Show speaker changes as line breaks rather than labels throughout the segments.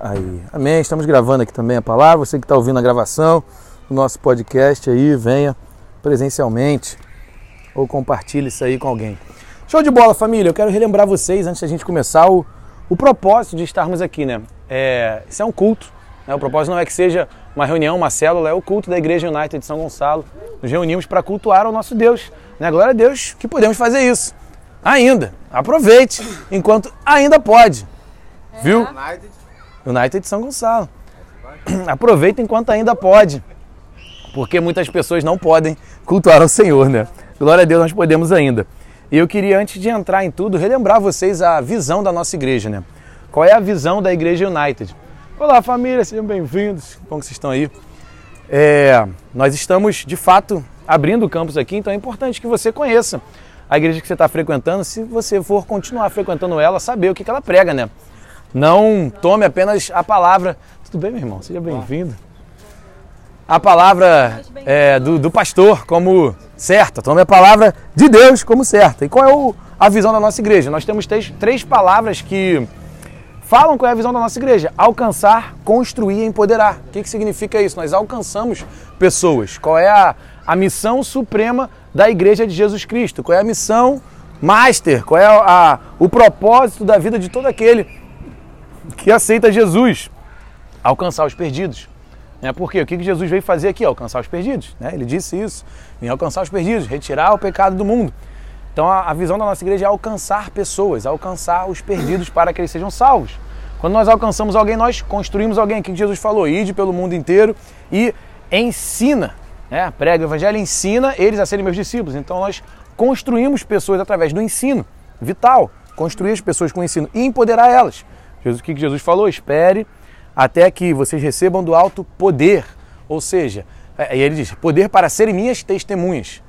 Aí, amém. Estamos gravando aqui também a palavra. Você que está ouvindo a gravação do nosso podcast aí, venha presencialmente ou compartilhe isso aí com alguém. Show de bola, família. Eu quero relembrar vocês, antes da gente começar, o, o propósito de estarmos aqui, né? É, isso é um culto. Né? O propósito não é que seja uma reunião, uma célula, é o culto da Igreja United de São Gonçalo. Nos reunimos para cultuar ao nosso Deus. Né? Glória a Deus que podemos fazer isso. Ainda. Aproveite enquanto ainda pode. Viu? United de São Gonçalo. Aproveita enquanto ainda pode. Porque muitas pessoas não podem cultuar ao Senhor, né? Glória a Deus, nós podemos ainda. E eu queria, antes de entrar em tudo, relembrar vocês a visão da nossa igreja, né? Qual é a visão da Igreja United? Olá, família, sejam bem-vindos. Como vocês estão aí? É, nós estamos, de fato, abrindo o campus aqui, então é importante que você conheça a igreja que você está frequentando. Se você for continuar frequentando ela, saber o que, que ela prega, né? Não tome apenas a palavra. Tudo bem, meu irmão? Seja bem-vindo. A palavra é, do, do, pastor como certa. Tome a palavra de Deus como certa. E qual é o, a visão da nossa igreja? Nós temos três, três palavras que falam qual é a visão da nossa igreja: alcançar, construir e empoderar. O que, que significa isso? Nós alcançamos pessoas. Qual é a, a missão suprema da igreja de Jesus Cristo? Qual é a missão master? Qual é a, a, o propósito da vida de todo aquele que aceita Jesus? Alcançar os perdidos. Né? Por quê? O que Jesus veio fazer aqui? Alcançar os perdidos. Né? Ele disse isso. Vem alcançar os perdidos, retirar o pecado do mundo. Então a, visão da nossa igreja é alcançar pessoas, alcançar os perdidos para que eles sejam salvos. Quando nós alcançamos alguém, nós construímos alguém. O que Jesus falou? Ide pelo mundo inteiro e ensina. Né? Prega o evangelho, ensina eles a serem meus discípulos. Então nós construímos pessoas através do ensino vital. Construir as pessoas com o ensino e empoderar elas. Jesus, o que Jesus falou? Espere até que vocês recebam do alto poder. Ou seja, é, e ele diz: poder para serem minhas testemunhas.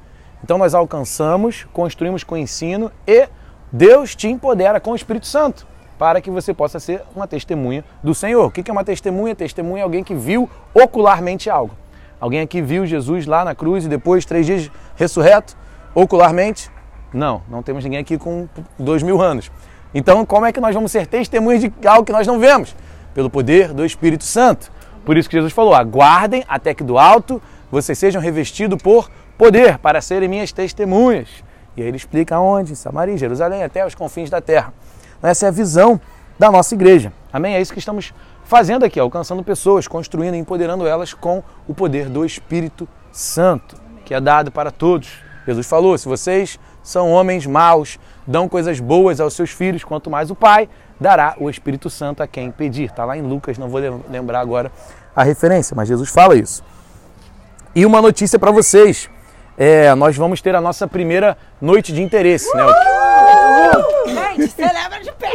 Então nós alcançamos, construímos com ensino e Deus te empodera com o Espírito Santo para que você possa ser uma testemunha do Senhor. O que é uma testemunha? Testemunha é alguém que viu ocularmente algo. Alguém aqui viu Jesus lá na cruz e depois, três dias, ressurreto, ocularmente? Não, não temos ninguém aqui com dois mil anos. Então, como é que nós vamos ser testemunhas de algo que nós não vemos? Pelo poder do Espírito Santo. Por isso que Jesus falou: aguardem até que do alto vocês sejam revestidos por poder para serem minhas testemunhas. E aí ele explica onde? Em Samaria, Jerusalém, até os confins da terra. Essa é a visão da nossa igreja. Amém? É isso que estamos fazendo aqui, alcançando pessoas, construindo e empoderando elas com o poder do Espírito Santo, que é dado para todos. Jesus falou: se vocês são homens maus, dão coisas boas aos seus filhos, quanto mais o Pai dará o Espírito Santo a quem pedir. Está lá em Lucas, não vou lembrar agora a referência, mas Jesus fala isso. E uma notícia para vocês é, nós vamos ter a nossa primeira noite de interesse. Né? Gente, celebra de pé!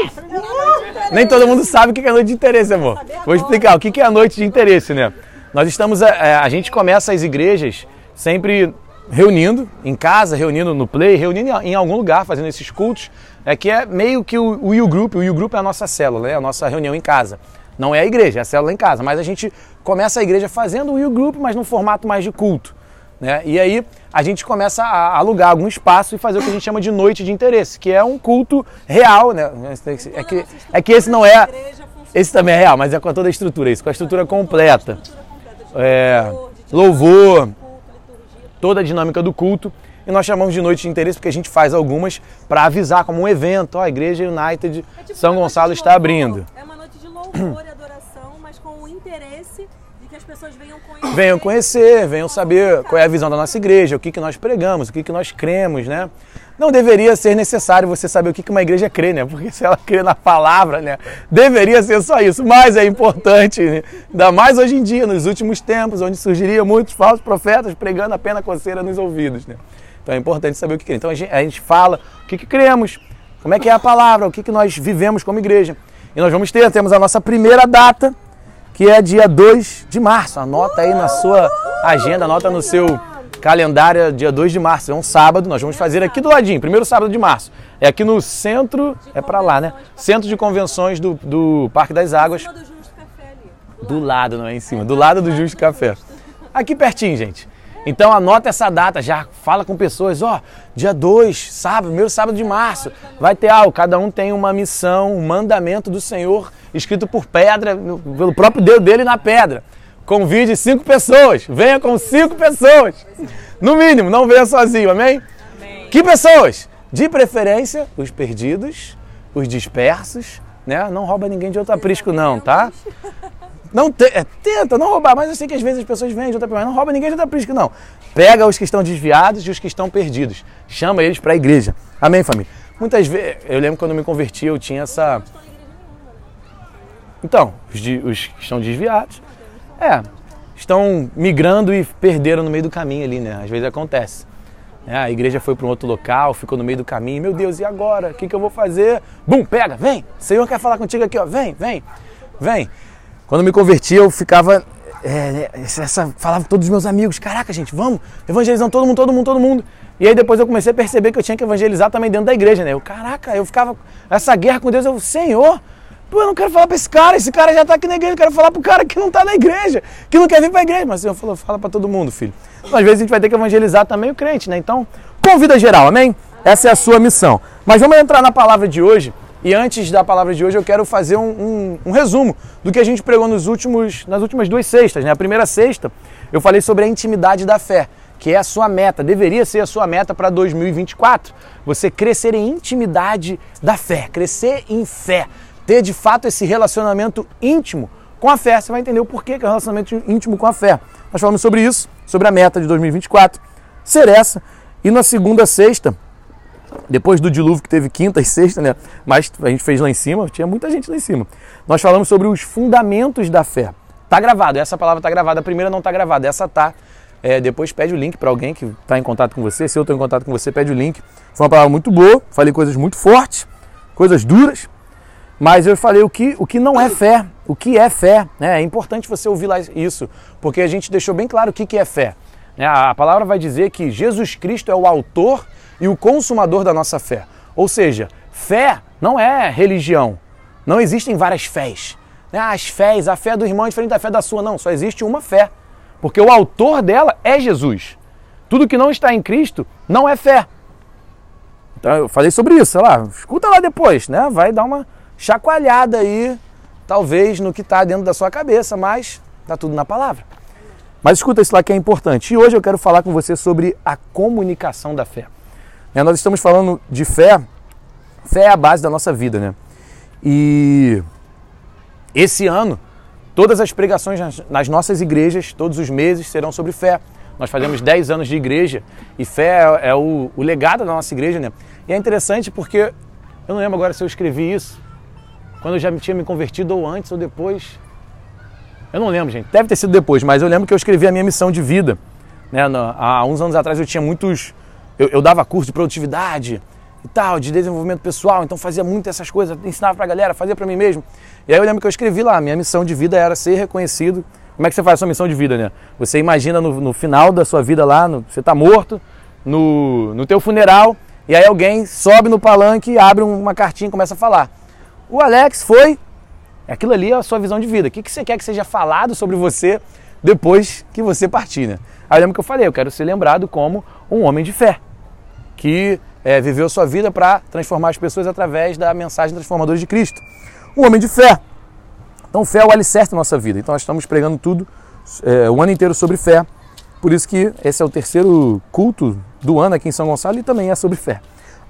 Nem todo mundo sabe o que é noite de interesse, amor. Vou explicar o que é a noite de interesse, né? Nós estamos, a, é, a gente começa as igrejas sempre reunindo em casa, reunindo no play, reunindo em algum lugar, fazendo esses cultos, é que é meio que o, o U Group, o U Group é a nossa célula, é a nossa reunião em casa. Não é a igreja, é a célula em casa, mas a gente começa a igreja fazendo o U Group, mas num formato mais de culto. Né? E aí a gente começa a alugar algum espaço e fazer o que a gente chama de noite de interesse, que é um culto real. Né? É, que, é que esse não é. Esse também é real, mas é com toda a estrutura, isso, com a estrutura completa. É, louvor, toda a dinâmica do culto. E nós chamamos de noite de interesse porque a gente faz algumas para avisar como um evento. Ó, a Igreja United é tipo São Gonçalo está abrindo.
É uma noite de louvor e adoração, mas com o interesse que as pessoas venham conhecer.
Venham conhecer, venham saber qual é a visão da nossa igreja, o que, que nós pregamos, o que, que nós cremos, né? Não deveria ser necessário você saber o que, uma igreja crê, né? Porque se ela crê na palavra, né? Deveria ser só isso. Mas é importante, né? ainda mais hoje em dia, nos últimos tempos, onde surgiriam muitos falsos profetas pregando apenas coceira nos ouvidos, né? Então é importante saber o que crê. Então a gente, a gente fala o que, que cremos, como é que é a palavra, o que, que nós vivemos como igreja. E nós vamos ter, temos a nossa primeira data, que é dia 2 de março. Anota aí na sua agenda, anota no seu calendário, dia 2 de março. É um sábado, nós vamos fazer aqui do ladinho, primeiro sábado de março. É aqui no centro, é para lá, né? Centro de convenções do, do Parque das Águas. Do lado, não é em cima, do lado do Justo Café. Aqui pertinho, gente. Então anota essa data, já fala com pessoas, ó, dia 2, sábado, primeiro sábado de março, vai ter algo, cada um tem uma missão, um mandamento do Senhor escrito por pedra, pelo próprio dedo dele na pedra. Convide cinco pessoas, venha com cinco pessoas. No mínimo, não venha sozinho, amém? amém. Que pessoas? De preferência, os perdidos, os dispersos, né? Não rouba ninguém de outro aprisco não, tá? Não te, é, tenta não roubar, mas eu sei que às vezes as pessoas vêm de outra mas não rouba ninguém de outra aprisco não. Pega os que estão desviados e os que estão perdidos. Chama eles para a igreja. Amém, família? Muitas vezes, eu lembro quando eu me converti, eu tinha essa Então, os, de, os que estão desviados, é, estão migrando e perderam no meio do caminho ali, né? Às vezes acontece. É, a igreja foi para um outro local, ficou no meio do caminho. Meu Deus, e agora? O que, que eu vou fazer? Bum, pega, vem. O Senhor quer falar contigo aqui, ó. Vem, vem, vem. Quando me converti, eu ficava. É, essa, falava com todos os meus amigos: Caraca, gente, vamos, evangelizando todo mundo, todo mundo, todo mundo. E aí depois eu comecei a perceber que eu tinha que evangelizar também dentro da igreja, né? Eu, caraca, eu ficava. Essa guerra com Deus, eu, Senhor, Pô, eu não quero falar para esse cara, esse cara já está aqui na igreja, eu quero falar para o cara que não está na igreja, que não quer vir para a igreja. Mas o Senhor falou, fala para todo mundo, filho. Então, às vezes a gente vai ter que evangelizar também o crente, né? Então, convida geral, amém? Essa é a sua missão. Mas vamos entrar na palavra de hoje. E antes da palavra de hoje, eu quero fazer um, um, um resumo do que a gente pregou nos últimos, nas últimas duas sextas. Né? A primeira sexta, eu falei sobre a intimidade da fé, que é a sua meta, deveria ser a sua meta para 2024. Você crescer em intimidade da fé, crescer em fé ter de fato esse relacionamento íntimo com a fé. Você vai entender o porquê que é um relacionamento íntimo com a fé. Nós falamos sobre isso, sobre a meta de 2024 ser essa. E na segunda sexta, depois do dilúvio que teve quinta e sexta, né? Mas a gente fez lá em cima, tinha muita gente lá em cima. Nós falamos sobre os fundamentos da fé. Tá gravado, essa palavra tá gravada. A primeira não tá gravada, essa tá. É, depois pede o link para alguém que está em contato com você. Se eu estou em contato com você, pede o link. Foi uma palavra muito boa, falei coisas muito fortes, coisas duras, mas eu falei o que, o que não é fé, o que é fé. Né? É importante você ouvir lá isso, porque a gente deixou bem claro o que, que é fé. Né? A palavra vai dizer que Jesus Cristo é o autor e o consumador da nossa fé. Ou seja, fé não é religião. Não existem várias fés. Né? As fés, a fé do irmão é diferente da fé da sua. Não, só existe uma fé. Porque o autor dela é Jesus. Tudo que não está em Cristo não é fé. Então eu falei sobre isso, sei lá, escuta lá depois, né? Vai dar uma, chacoalhada aí, talvez, no que está dentro da sua cabeça, mas está tudo na palavra. Mas escuta isso lá que é importante. E hoje eu quero falar com você sobre a comunicação da fé. É, nós estamos falando de fé. Fé é a base da nossa vida, né? E esse ano, todas as pregações nas nossas igrejas, todos os meses, serão sobre fé. Nós fazemos 10 anos de igreja e fé é, é o, o legado da nossa igreja, né? E é interessante porque eu não lembro agora se eu escrevi isso, quando eu já tinha me convertido, ou antes ou depois. Eu não lembro, gente. Deve ter sido depois, mas eu lembro que eu escrevi a minha missão de vida. Né? Há uns anos atrás eu tinha muitos. Eu, eu dava curso de produtividade e tal, de desenvolvimento pessoal, então fazia muito essas coisas, ensinava pra galera, fazia para mim mesmo. E aí eu lembro que eu escrevi lá, minha missão de vida era ser reconhecido. Como é que você faz a sua missão de vida, né? Você imagina no, no final da sua vida lá, no, você tá morto, no, no teu funeral, e aí alguém sobe no palanque, abre uma cartinha e começa a falar. O Alex foi. Aquilo ali é a sua visão de vida. O que, que você quer que seja falado sobre você depois que você partir, né? Aí lembra que eu falei, eu quero ser lembrado como um homem de fé, que é, viveu sua vida para transformar as pessoas através da mensagem transformadora de Cristo. Um homem de fé. Então, fé é o alicerce da nossa vida. Então, nós estamos pregando tudo é, o ano inteiro sobre fé. Por isso que esse é o terceiro culto do ano aqui em São Gonçalo e também é sobre fé.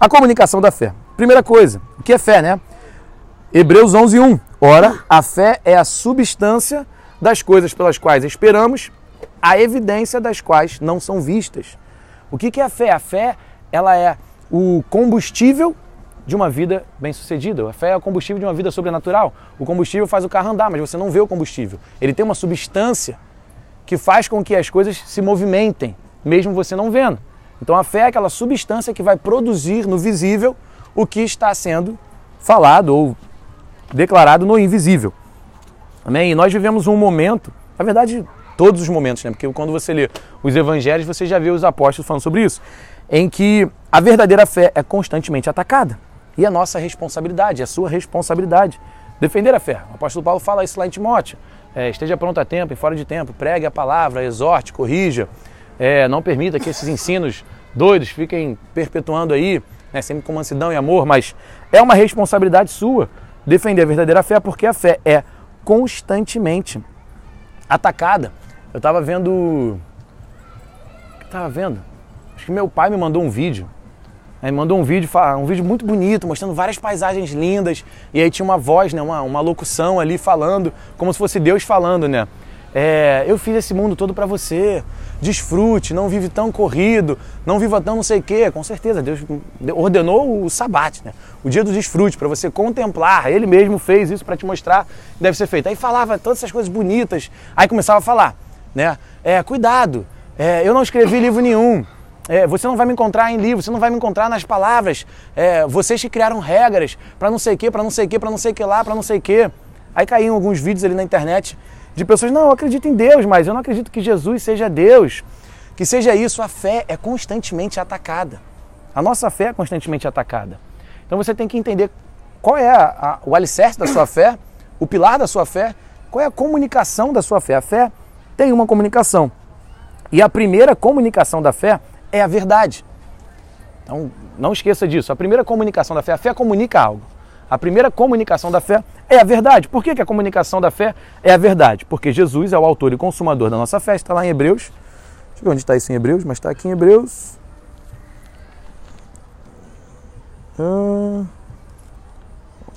A comunicação da fé. Primeira coisa, o que é fé, né? Hebreus 11, 1. Ora, a fé é a substância das coisas pelas quais esperamos, a evidência das quais não são vistas. O que é a fé? A fé ela é o combustível de uma vida bem-sucedida. A fé é o combustível de uma vida sobrenatural. O combustível faz o carro andar, mas você não vê o combustível. Ele tem uma substância que faz com que as coisas se movimentem, mesmo você não vendo. Então a fé é aquela substância que vai produzir no visível o que está sendo falado ou declarado no invisível. Amém? E nós vivemos um momento, na verdade, todos os momentos, né? Porque quando você lê os evangelhos, você já vê os apóstolos falando sobre isso, em que a verdadeira fé é constantemente atacada. E a nossa responsabilidade, a sua responsabilidade, defender a fé. O apóstolo Paulo fala isso lá em Timóteo. É, esteja pronto a tempo e fora de tempo, pregue a palavra, exorte, corrija. É, não permita que esses ensinos doidos fiquem perpetuando aí, né, sempre com mansidão e amor, mas é uma responsabilidade sua defender a verdadeira fé, porque a fé é constantemente atacada. Eu estava vendo. Estava vendo? Acho que meu pai me mandou um vídeo. Ele mandou um vídeo, um vídeo muito bonito, mostrando várias paisagens lindas. E aí tinha uma voz, né, uma, uma locução ali falando, como se fosse Deus falando, né? É, eu fiz esse mundo todo para você. Desfrute, não vive tão corrido, não viva tão não sei o quê. Com certeza, Deus ordenou o sabate, né? o dia do desfrute, para você contemplar. Ele mesmo fez isso para te mostrar que deve ser feito. Aí falava todas essas coisas bonitas, aí começava a falar, né? É, cuidado, é, eu não escrevi livro nenhum. É, você não vai me encontrar em livro, você não vai me encontrar nas palavras. É, vocês que criaram regras para não sei o que, para não sei o que, para não sei o que lá, para não sei o que. Aí caíam alguns vídeos ali na internet de pessoas, não, eu acredito em Deus, mas eu não acredito que Jesus seja Deus. Que seja isso, a fé é constantemente atacada. A nossa fé é constantemente atacada. Então você tem que entender qual é a, a, o alicerce da sua fé, o pilar da sua fé, qual é a comunicação da sua fé. A fé tem uma comunicação. E a primeira comunicação da fé é a verdade. Então não esqueça disso. A primeira comunicação da fé, a fé comunica algo. A primeira comunicação da fé é a verdade. Por que, que a comunicação da fé é a verdade? Porque Jesus é o autor e consumador da nossa fé. Está lá em Hebreus. Deixa eu ver onde está isso em Hebreus, mas está aqui em Hebreus. Ah,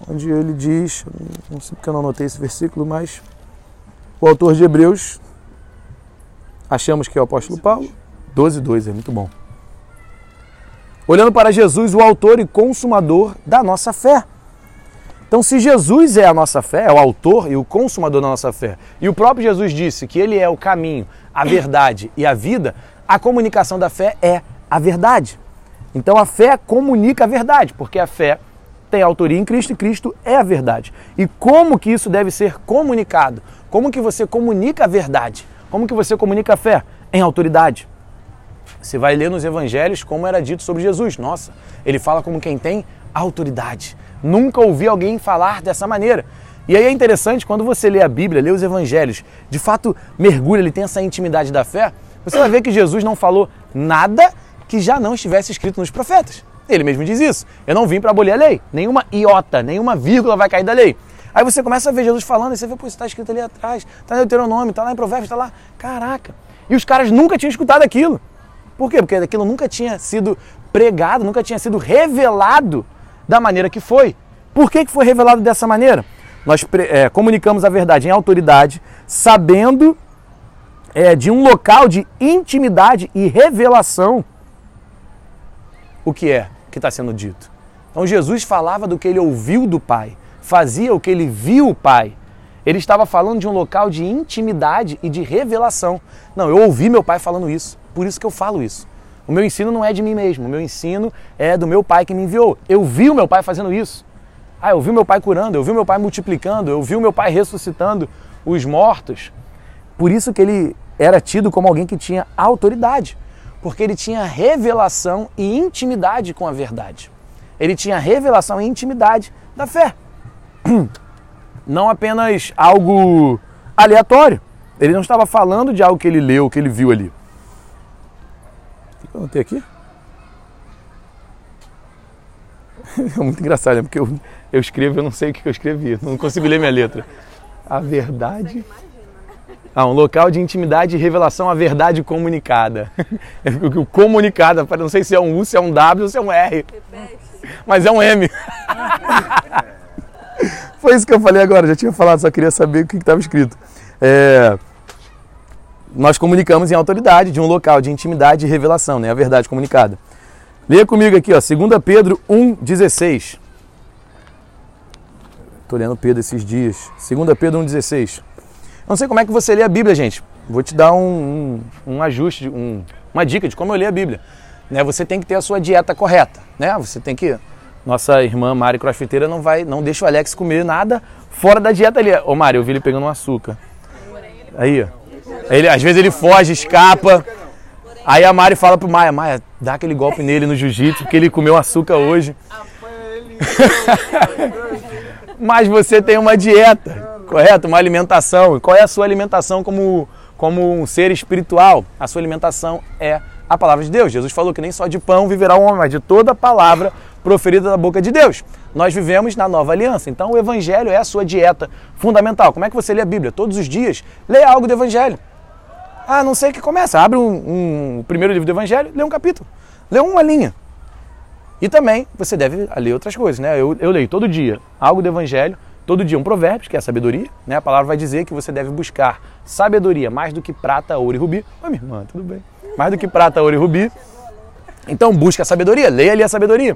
onde ele diz, não sei porque eu não anotei esse versículo, mas o autor de Hebreus, achamos que é o apóstolo Paulo. 12, 2, é muito bom. Olhando para Jesus, o autor e consumador da nossa fé. Então, se Jesus é a nossa fé, é o autor e o consumador da nossa fé, e o próprio Jesus disse que ele é o caminho, a verdade e a vida, a comunicação da fé é a verdade. Então, a fé comunica a verdade, porque a fé tem autoria em Cristo e Cristo é a verdade. E como que isso deve ser comunicado? Como que você comunica a verdade? Como que você comunica a fé? Em autoridade. Você vai ler nos evangelhos como era dito sobre Jesus. Nossa, ele fala como quem tem autoridade. Nunca ouvi alguém falar dessa maneira. E aí é interessante, quando você lê a Bíblia, lê os evangelhos, de fato mergulha, ele tem essa intimidade da fé, você vai ver que Jesus não falou nada que já não estivesse escrito nos profetas. Ele mesmo diz isso. Eu não vim para abolir a lei. Nenhuma iota, nenhuma vírgula vai cair da lei. Aí você começa a ver Jesus falando e você vê, pô, isso está escrito ali atrás, está no Deuteronômio, está lá em Provérbios, está lá. Caraca! E os caras nunca tinham escutado aquilo. Por quê? Porque aquilo nunca tinha sido pregado, nunca tinha sido revelado da maneira que foi. Por que, que foi revelado dessa maneira? Nós é, comunicamos a verdade em autoridade, sabendo é, de um local de intimidade e revelação o que é que está sendo dito. Então Jesus falava do que ele ouviu do Pai, fazia o que ele viu o Pai. Ele estava falando de um local de intimidade e de revelação. Não, eu ouvi meu pai falando isso, por isso que eu falo isso. O meu ensino não é de mim mesmo, o meu ensino é do meu pai que me enviou. Eu vi o meu pai fazendo isso. Ah, eu vi o meu pai curando, eu vi o meu pai multiplicando, eu vi o meu pai ressuscitando os mortos. Por isso que ele era tido como alguém que tinha autoridade, porque ele tinha revelação e intimidade com a verdade. Ele tinha revelação e intimidade da fé. Não apenas algo aleatório. Ele não estava falando de algo que ele leu, que ele viu ali. Eu anotei aqui? É muito engraçado, né? porque eu, eu escrevo eu não sei o que eu escrevi, não consigo ler minha letra. A verdade. Ah, um local de intimidade e revelação, a verdade comunicada. O comunicada, não sei se é um U, se é um W ou se é um R. Mas é um M. Foi isso que eu falei agora, já tinha falado, só queria saber o que estava escrito. É, nós comunicamos em autoridade de um local de intimidade e revelação, né? a verdade comunicada. Leia comigo aqui, ó, 2 Pedro 1,16. Estou lendo Pedro esses dias. 2 Pedro 1,16. Não sei como é que você lê a Bíblia, gente. Vou te dar um, um, um ajuste, um, uma dica de como eu leio a Bíblia. Né? Você tem que ter a sua dieta correta. Né? Você tem que. Nossa irmã Mari Crossfiteira não vai, não deixa o Alex comer nada fora da dieta ali. Ô Mari, eu vi ele pegando um açúcar. Aí, ó. Ele, às vezes ele foge, escapa. Aí a Mari fala pro Maia, Maia, dá aquele golpe nele no jiu-jitsu, porque ele comeu açúcar hoje. Mas você tem uma dieta, correto? Uma alimentação. E qual é a sua alimentação como, como um ser espiritual. A sua alimentação é a palavra de Deus. Jesus falou que nem só de pão viverá o homem, mas de toda palavra proferida da boca de Deus. Nós vivemos na nova aliança, então o evangelho é a sua dieta fundamental. Como é que você lê a Bíblia? Todos os dias, leia algo do evangelho. Ah, não sei o que começa. Abre um, um, primeiro livro do evangelho, lê um capítulo. Lê uma linha. E também você deve ler outras coisas, né? Eu, eu leio todo dia algo do evangelho, todo dia um provérbio, que é a sabedoria, né? A palavra vai dizer que você deve buscar sabedoria mais do que prata, ouro e rubi. Oi, minha irmã, tudo bem? Mais do que prata, ouro e rubi. Então busca a sabedoria, leia ali a sabedoria.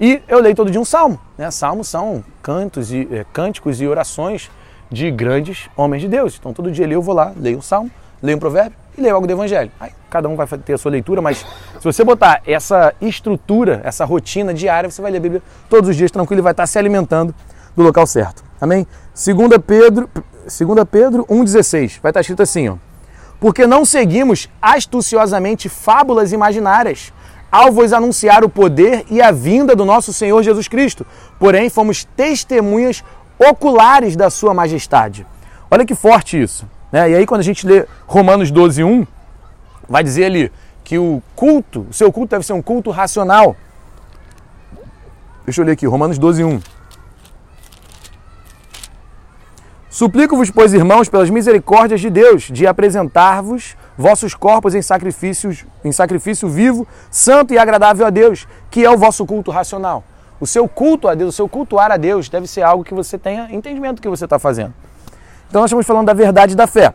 E eu leio todo dia um salmo. Né? Salmos são cantos e, é, cânticos e orações de grandes homens de Deus. Então todo dia ali eu vou lá, leio um salmo, leio um provérbio e leio algo do evangelho. Aí cada um vai ter a sua leitura, mas se você botar essa estrutura, essa rotina diária, você vai ler a Bíblia todos os dias tranquilo e vai estar se alimentando do local certo. Amém? 2 Pedro, 2 Pedro 1,16. Vai estar escrito assim, ó. Porque não seguimos astuciosamente fábulas imaginárias ao vos anunciar o poder e a vinda do nosso Senhor Jesus Cristo. Porém, fomos testemunhas oculares da Sua Majestade. Olha que forte isso. Né? E aí, quando a gente lê Romanos 12, 1, vai dizer ali que o culto, o seu culto deve ser um culto racional. Deixa eu ler aqui, Romanos 12, 1. Suplico-vos, pois, irmãos, pelas misericórdias de Deus, de apresentar-vos vossos corpos em, sacrifícios, em sacrifício vivo, santo e agradável a Deus, que é o vosso culto racional. O seu culto a Deus, o seu cultuar a Deus deve ser algo que você tenha entendimento do que você está fazendo. Então nós estamos falando da verdade da fé.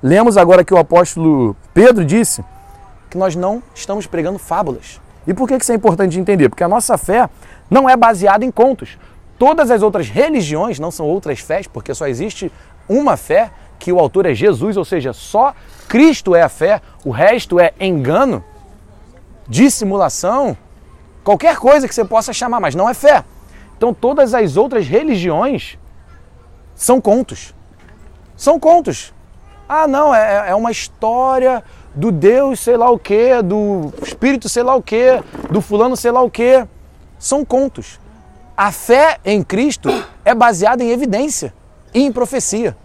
Lemos agora que o apóstolo Pedro disse que nós não estamos pregando fábulas. E por que isso é importante de entender? Porque a nossa fé não é baseada em contos. Todas as outras religiões não são outras fés, porque só existe uma fé, que o autor é Jesus, ou seja, só Cristo é a fé, o resto é engano, dissimulação, qualquer coisa que você possa chamar, mas não é fé. Então todas as outras religiões são contos. São contos. Ah, não, é, é uma história do Deus sei lá o que, do Espírito sei lá o que, do fulano sei lá o que. São contos. A fé em Cristo é baseada em evidência e em profecia.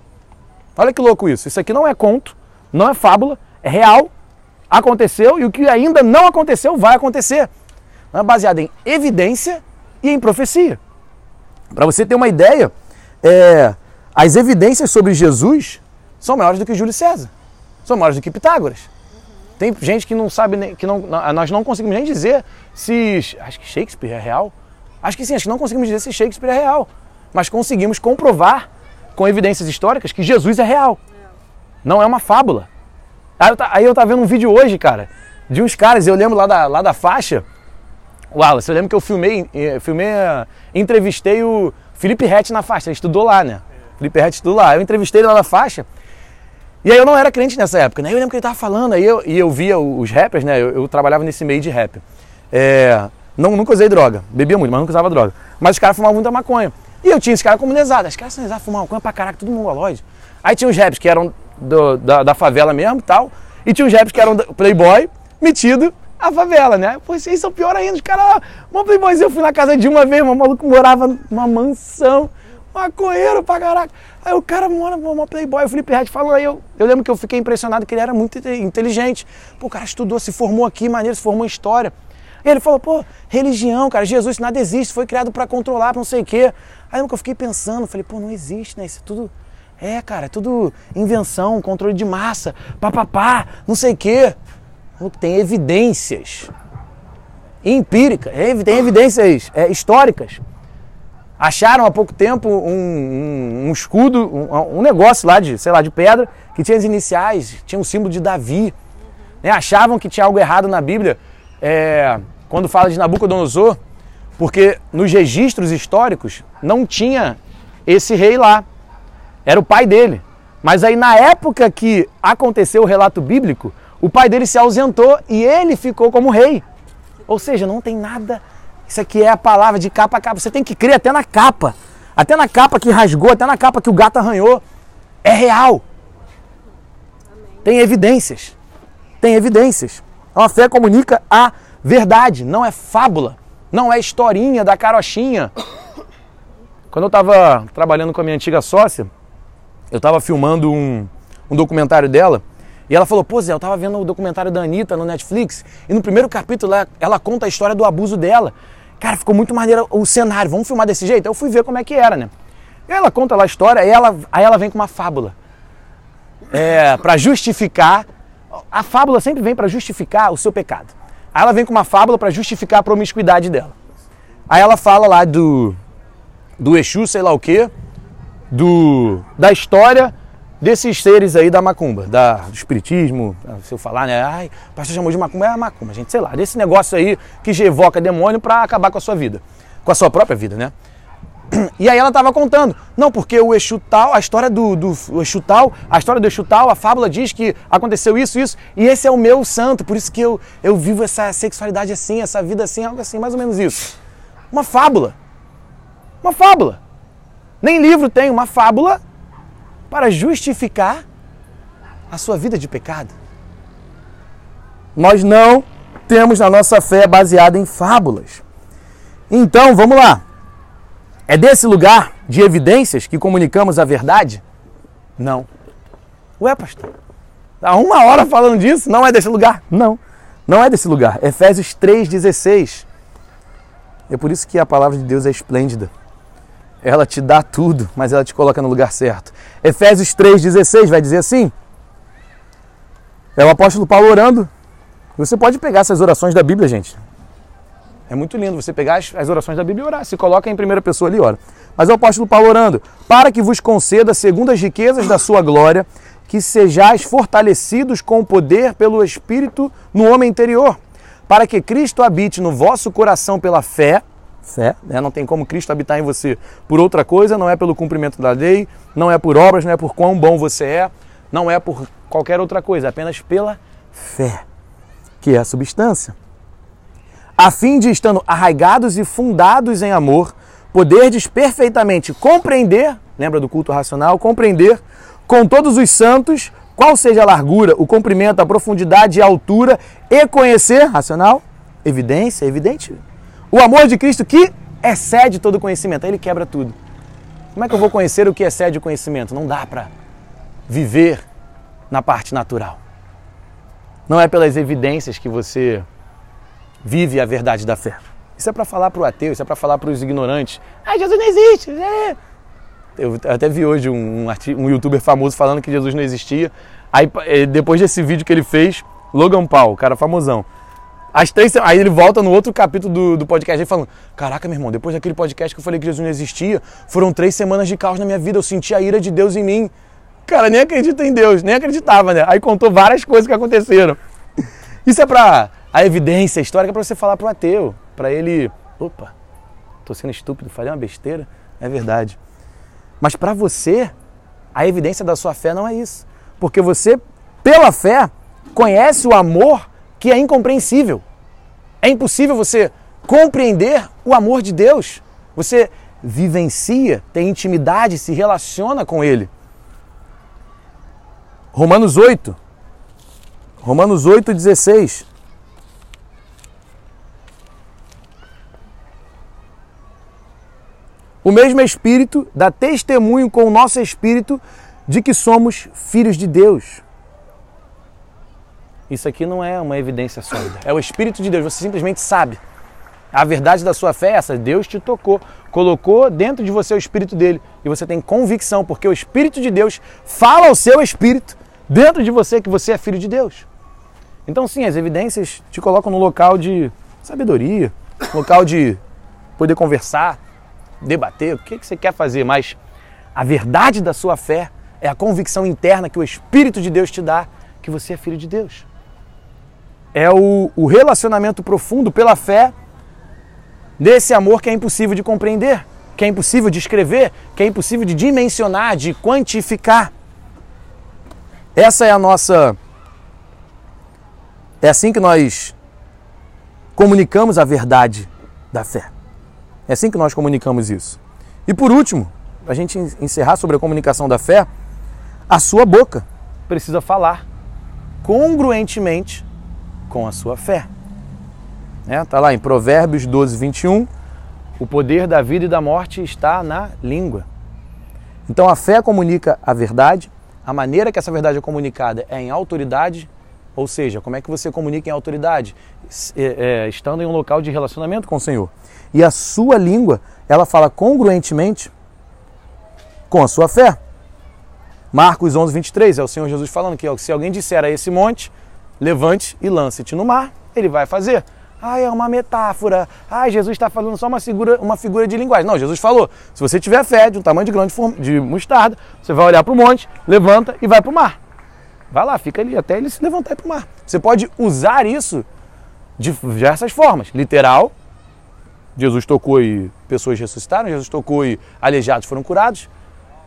Olha que louco isso. Isso aqui não é conto, não é fábula, é real, aconteceu e o que ainda não aconteceu vai acontecer. É baseado em evidência e em profecia. Para você ter uma ideia, é, as evidências sobre Jesus são maiores do que Júlio César, são maiores do que Pitágoras. Tem gente que não sabe, que não, nós não conseguimos nem dizer se. Acho que Shakespeare é real. Acho que sim, acho que não conseguimos dizer se Shakespeare é real, mas conseguimos comprovar com evidências históricas que Jesus é real. Não é uma fábula. Aí eu, tava vendo um vídeo hoje, cara, de uns caras, eu lembro lá da, lá da faixa, Wallace, eu lembro que eu filmei, eh, filmei, eh, entrevistei o Felipe Rett na faixa, ele estudou lá, né? Felipe estudou lá. Eu entrevistei ele lá na faixa. E aí eu não era crente nessa época, né? Eu lembro que ele tava falando, aí eu, e eu via os rappers, né? Eu, eu trabalhava nesse meio de rap. É, não, nunca usei droga. Bebia muito, mas nunca usava droga. Mas os caras fumavam muita maconha. E eu tinha esse cara como lesado. Os caras são lesados, fumavam maconha pra caraca, tudo mongolóide. Aí tinha os raps que eram do, da, da, favela mesmo e tal. E tinha os raps que eram playboy, metido a favela, né? Pô, vocês são pior ainda. Os caras, uma playboyzinho, eu fui na casa de uma vez, um maluco morava numa mansão. Maconheiro pra caraca. Aí o cara mora numa playboy, o Felipe Red falou aí. Eu, eu lembro que eu fiquei impressionado que ele era muito inteligente. Pô, o cara estudou, se formou aqui, maneiro, se formou em história. E ele falou, pô, religião, cara, Jesus, nada existe, foi criado para controlar, pra não sei o quê. Aí eu fiquei pensando, falei, pô, não existe, né? Isso é tudo. É, cara, é tudo invenção, controle de massa, papapá, não sei o quê. Tem evidências empíricas, é, tem evidências é, históricas. Acharam há pouco tempo um, um, um escudo, um, um, negócio lá de, sei lá, de pedra, que tinha as iniciais, tinha um símbolo de Davi. Né? Achavam que tinha algo errado na Bíblia é, quando fala de Nabucodonosor, porque nos registros históricos não tinha esse rei lá. Era o pai dele. Mas aí na época que aconteceu o relato bíblico, o pai dele se ausentou e ele ficou como rei. Ou seja, não tem nada. Isso aqui é a palavra de capa a capa. Você tem que crer até na capa. Até na capa que rasgou, até na capa que o gato arranhou. É real. Tem evidências. Tem evidências. Então a fé comunica a verdade, não é fábula, não é historinha da carochinha. Quando eu estava trabalhando com a minha antiga sócia, eu estava filmando um, um documentário dela E ela falou, pô Zé, eu tava vendo o documentário da Anitta no Netflix e no primeiro capítulo ela, ela conta a história do abuso dela. Cara, ficou muito maneiro o cenário, vamos filmar desse jeito? Eu fui ver como é que era, né? Ela conta lá a história ela, aí ela vem com uma fábula. É, para justificar, a fábula sempre vem para justificar o seu pecado. Aí ela vem com uma fábula para justificar a promiscuidade dela. Aí ela fala lá do, do Exu, sei lá o quê, do, da história desses seres aí da macumba, da, do espiritismo, se eu falar, né? Ai, o pastor chamou de macumba, é a macumba, gente, sei lá, desse negócio aí que evoca demônio para acabar com a sua vida, com a sua própria vida, né? E aí ela estava contando, não, porque o Exu tal, a história do, do Exu tal, a história do Exu tal, a fábula diz que aconteceu isso, isso, e esse é o meu santo, por isso que eu, eu vivo essa sexualidade assim, essa vida assim, algo assim, mais ou menos isso. Uma fábula. Uma fábula. Nem livro tem uma fábula para justificar a sua vida de pecado. Nós não temos a nossa fé baseada em fábulas. Então, vamos lá. É desse lugar de evidências que comunicamos a verdade? Não. Ué, pastor, há uma hora falando disso, não é desse lugar? Não, não é desse lugar. Efésios 3,16. É por isso que a palavra de Deus é esplêndida. Ela te dá tudo, mas ela te coloca no lugar certo. Efésios 3,16 vai dizer assim: é o apóstolo Paulo orando. Você pode pegar essas orações da Bíblia, gente. É muito lindo você pegar as, as orações da Bíblia e orar. Se coloca em primeira pessoa ali, ora. Mas é o apóstolo Paulo orando: para que vos conceda, segundo as riquezas da sua glória, que sejais fortalecidos com o poder pelo Espírito no homem interior para que Cristo habite no vosso coração pela fé. Fé, né? não tem como Cristo habitar em você por outra coisa, não é pelo cumprimento da lei, não é por obras, não é por quão bom você é, não é por qualquer outra coisa, é apenas pela fé, que é a substância. A fim de, estando arraigados e fundados em amor, poderdes perfeitamente compreender, lembra do culto racional, compreender com todos os santos qual seja a largura, o comprimento, a profundidade e a altura e conhecer, racional, evidência, evidente. O amor de Cristo que excede todo conhecimento. Aí ele quebra tudo. Como é que eu vou conhecer o que excede o conhecimento? Não dá para viver na parte natural. Não é pelas evidências que você vive a verdade da fé. Isso é para falar para o ateu, isso é para falar para os ignorantes. Ah, Jesus não existe. É. Eu até vi hoje um, um, youtuber famoso falando que Jesus não existia. Aí eh, depois desse vídeo que ele fez, Logan Paul, cara famosão. As três, aí ele volta no outro capítulo do, do podcast falando: Caraca, meu irmão, depois daquele podcast que eu falei que Jesus não existia, foram três semanas de caos na minha vida. Eu senti a ira de Deus em mim. Cara, nem acredita em Deus, nem acreditava, né? Aí contou várias coisas que aconteceram. Isso é pra a evidência histórica para você falar pro ateu, para ele, opa, tô sendo estúpido, falei uma besteira. É verdade. Mas para você, a evidência da sua fé não é isso. Porque você, pela fé, conhece o amor que é incompreensível. É impossível você compreender o amor de Deus. Você vivencia, tem intimidade, se relaciona com Ele. Romanos 8. Romanos 8, 16. O mesmo Espírito dá testemunho com o nosso Espírito de que somos filhos de Deus. Isso aqui não é uma evidência sólida. É o Espírito de Deus. Você simplesmente sabe. A verdade da sua fé é essa. Deus te tocou, colocou dentro de você o Espírito dele. E você tem convicção, porque o Espírito de Deus fala ao seu Espírito dentro de você que você é filho de Deus. Então, sim, as evidências te colocam no local de sabedoria, local de poder conversar, debater, o que, você quer fazer, mas a verdade da sua fé é a convicção interna que o Espírito de Deus te dá que você é filho de Deus. É o, o relacionamento profundo pela fé desse amor que é impossível de compreender, que é impossível de escrever, que é impossível de dimensionar, de quantificar. Essa é a nossa. É assim que nós comunicamos a verdade da fé. É assim que nós comunicamos isso. E por último, a gente encerrar sobre a comunicação da fé, a sua boca precisa falar congruentemente com a sua fé. É, tá lá em Provérbios 12, 21. O poder da vida e da morte está na língua. Então a fé comunica a verdade, A maneira que essa verdade é comunicada é em autoridade, ou seja, como é que você comunica em autoridade? É, é, estando em um local de relacionamento com o Senhor. E a sua língua, ela fala congruentemente com a sua fé. Marcos 11, 23, é o Senhor Jesus falando que se alguém disser a esse monte, levante e lance-te no mar, ele vai fazer. Ah, é uma metáfora. Ah, Jesus está falando só uma figura, uma figura de linguagem. Não, Jesus falou: se você tiver fé de um tamanho de grão de mostarda, você vai olhar para o monte, levanta e vai para o mar. Vai lá, fica ali até ele se levantar para o mar. Você pode usar isso de diversas formas. Literal, Jesus tocou e pessoas ressuscitaram, Jesus tocou e aleijados foram curados.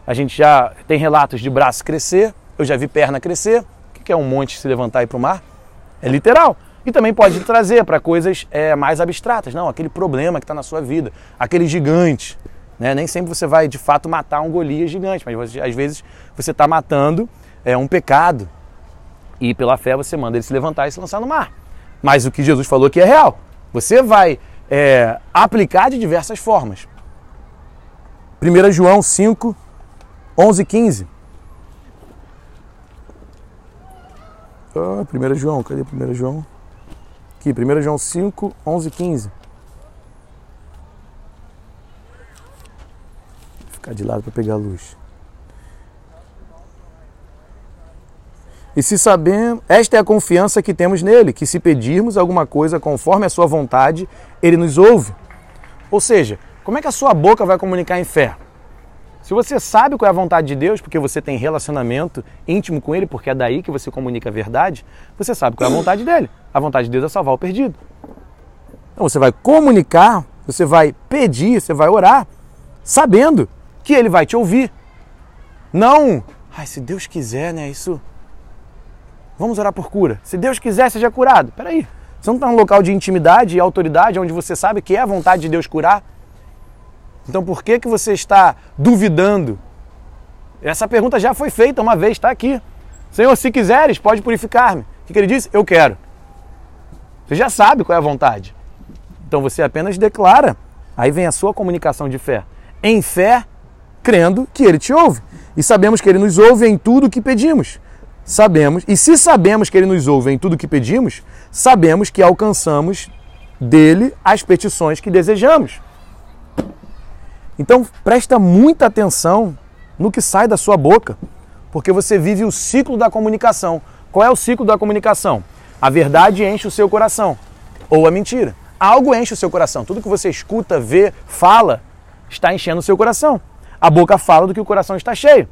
A gente já tem relatos de braço crescer, eu já vi perna crescer. Que é um monte se levantar e ir para o mar? É literal. E também pode trazer para coisas é, mais abstratas. Não, aquele problema que está na sua vida, aquele gigante. Né? Nem sempre você vai de fato matar um Golias gigante, mas você, às vezes você está matando é um pecado. E pela fé você manda ele se levantar e se lançar no mar. Mas o que Jesus falou aqui é real. Você vai é, aplicar de diversas formas. 1 João 5, 11 e 15. Ah, 1 João, cadê 1 João? Aqui, 1 João 5, 11 e 15. Vou ficar de lado para pegar a luz. E se sabemos, esta é a confiança que temos nele, que se pedirmos alguma coisa conforme a sua vontade, ele nos ouve. Ou seja, como é que a sua boca vai comunicar em fé? Se você sabe qual é a vontade de Deus, porque você tem relacionamento íntimo com Ele, porque é daí que você comunica a verdade, você sabe qual é a vontade dele. A vontade de Deus é salvar o perdido. Então você vai comunicar, você vai pedir, você vai orar, sabendo que Ele vai te ouvir. Não, ai, se Deus quiser, né? Isso Vamos orar por cura. Se Deus quiser, seja curado. Peraí. Você não está num local de intimidade e autoridade onde você sabe que é a vontade de Deus curar? Então por que, que você está duvidando? Essa pergunta já foi feita uma vez, está aqui. Senhor, se quiseres, pode purificar-me. O que, ele disse? Eu quero. Você já sabe qual é a vontade. Então você apenas declara. Aí vem a sua comunicação de fé. Em fé, crendo que ele te ouve. E sabemos que ele nos ouve em tudo o que pedimos sabemos, e se sabemos que ele nos ouve em tudo que pedimos, sabemos que alcançamos dele as petições que desejamos. Então presta muita atenção no que sai da sua boca, porque você vive o ciclo da comunicação. Qual é o ciclo da comunicação? A verdade enche o seu coração, ou a mentira. Algo enche o seu coração. Tudo que você escuta, vê, fala, está enchendo o seu coração. A boca fala do que o coração está cheio.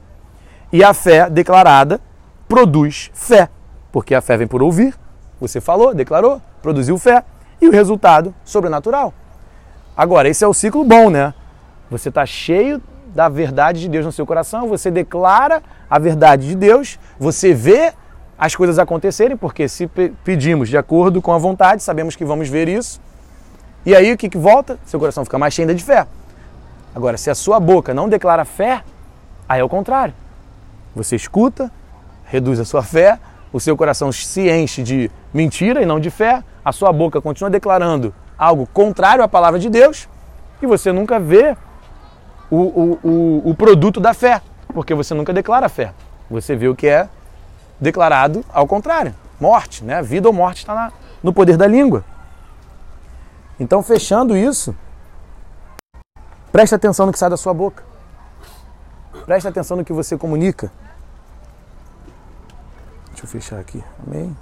E a fé declarada produz fé, porque a fé vem por ouvir. Você falou, declarou, produziu fé e o resultado sobrenatural. Agora, esse é o ciclo bom, né? Você está cheio da verdade de Deus no seu coração, você declara a verdade de Deus, você vê as coisas acontecerem, porque se pedimos de acordo com a vontade, sabemos que vamos ver isso. E aí o que, que volta? Seu coração fica mais cheio de fé. Agora, se a sua boca não declara fé, aí é o contrário. Você escuta, reduz a sua fé, o seu coração se enche de mentira e não de fé, a sua boca continua declarando algo contrário à palavra de Deus e você nunca vê o, o, o, produto da fé, porque você nunca declara fé. Você vê o que é declarado ao contrário, morte, né? Vida ou morte está no poder da língua. Então, fechando isso, preste atenção no que sai da sua boca. Preste atenção no que você comunica. Deixa eu fechar aqui. Amém?